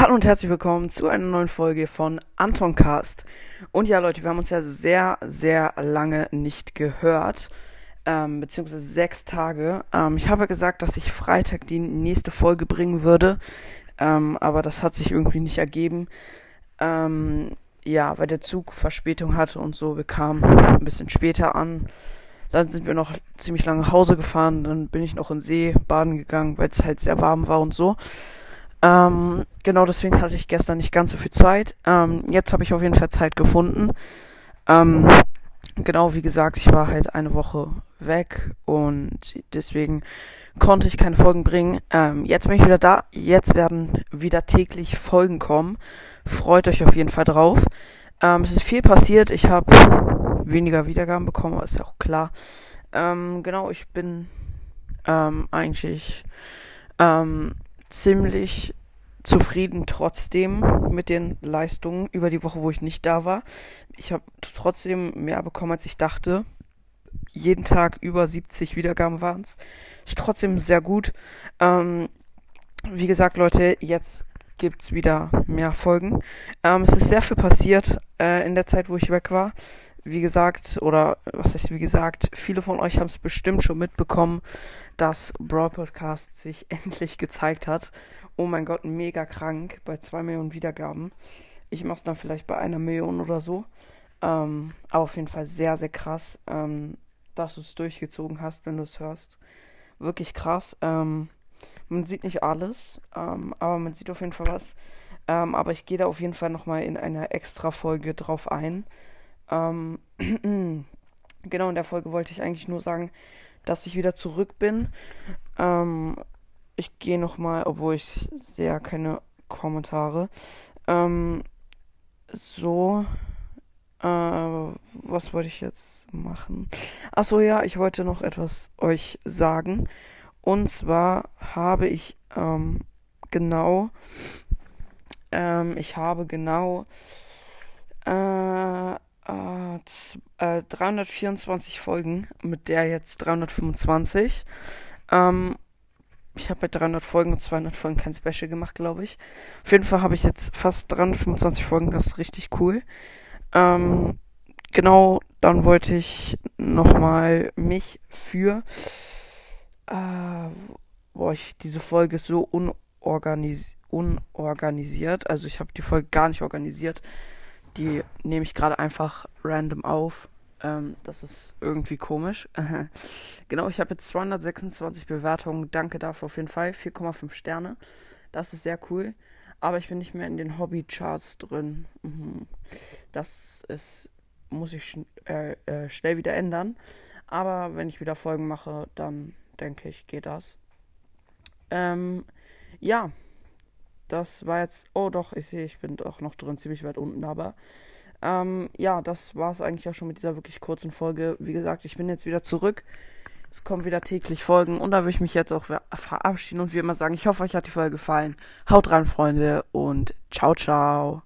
Hallo und herzlich willkommen zu einer neuen Folge von Anton Cast. Und ja, Leute, wir haben uns ja sehr, sehr lange nicht gehört, ähm, beziehungsweise sechs Tage. Ähm, ich habe gesagt, dass ich Freitag die nächste Folge bringen würde, ähm, aber das hat sich irgendwie nicht ergeben. Ähm, ja, weil der Zug Verspätung hatte und so. Wir kamen ein bisschen später an. Dann sind wir noch ziemlich lange nach Hause gefahren. Dann bin ich noch in See baden gegangen, weil es halt sehr warm war und so. Ähm, genau deswegen hatte ich gestern nicht ganz so viel Zeit. Ähm, jetzt habe ich auf jeden Fall Zeit gefunden. Ähm, genau wie gesagt, ich war halt eine Woche weg und deswegen konnte ich keine Folgen bringen. Ähm, jetzt bin ich wieder da. Jetzt werden wieder täglich Folgen kommen. Freut euch auf jeden Fall drauf. Ähm, es ist viel passiert. Ich habe weniger Wiedergaben bekommen, aber ist ja auch klar. Ähm, genau, ich bin ähm, eigentlich ähm, ziemlich zufrieden trotzdem mit den Leistungen über die Woche, wo ich nicht da war. Ich habe trotzdem mehr bekommen, als ich dachte. Jeden Tag über 70 Wiedergaben waren es. Ist trotzdem sehr gut. Ähm, wie gesagt, Leute, jetzt gibt's wieder mehr Folgen. Ähm, es ist sehr viel passiert äh, in der Zeit, wo ich weg war. Wie gesagt, oder was heißt wie gesagt, viele von euch haben es bestimmt schon mitbekommen, dass Brawl Podcast sich endlich gezeigt hat. Oh mein Gott, mega krank bei zwei Millionen Wiedergaben. Ich mach's dann vielleicht bei einer Million oder so. Ähm, aber auf jeden Fall sehr, sehr krass, ähm, dass du es durchgezogen hast, wenn du es hörst. Wirklich krass. Ähm, man sieht nicht alles, ähm, aber man sieht auf jeden Fall was. Ähm, aber ich gehe da auf jeden Fall nochmal in einer extra Folge drauf ein. Ähm, genau, in der Folge wollte ich eigentlich nur sagen, dass ich wieder zurück bin. Ähm, ich gehe nochmal, obwohl ich sehe keine Kommentare. Ähm, so. Äh, was wollte ich jetzt machen? Achso, ja, ich wollte noch etwas euch sagen. Und zwar habe ich ähm, genau. Ähm, ich habe genau. Äh, äh, 324 Folgen, mit der jetzt 325. Ähm, ich habe bei 300 Folgen und 200 Folgen kein Special gemacht, glaube ich. Auf jeden Fall habe ich jetzt fast 325 Folgen, das ist richtig cool. Ähm, genau, dann wollte ich nochmal mich für. Äh, boah, ich, diese Folge ist so unorganis unorganisiert. Also ich habe die Folge gar nicht organisiert. Die nehme ich gerade einfach random auf. Ähm, das ist irgendwie komisch. genau, ich habe jetzt 226 Bewertungen. Danke dafür auf jeden Fall. 4,5 Sterne. Das ist sehr cool. Aber ich bin nicht mehr in den Hobbycharts drin. Mhm. Das ist, muss ich schn äh, äh, schnell wieder ändern. Aber wenn ich wieder Folgen mache, dann denke ich, geht das. Ähm, ja, das war jetzt. Oh, doch, ich sehe, ich bin doch noch drin, ziemlich weit unten, aber. Ähm, ja, das war es eigentlich auch schon mit dieser wirklich kurzen Folge. Wie gesagt, ich bin jetzt wieder zurück. Es kommen wieder täglich Folgen und da will ich mich jetzt auch verabschieden und wie immer sagen, ich hoffe, euch hat die Folge gefallen. Haut rein, Freunde, und ciao, ciao.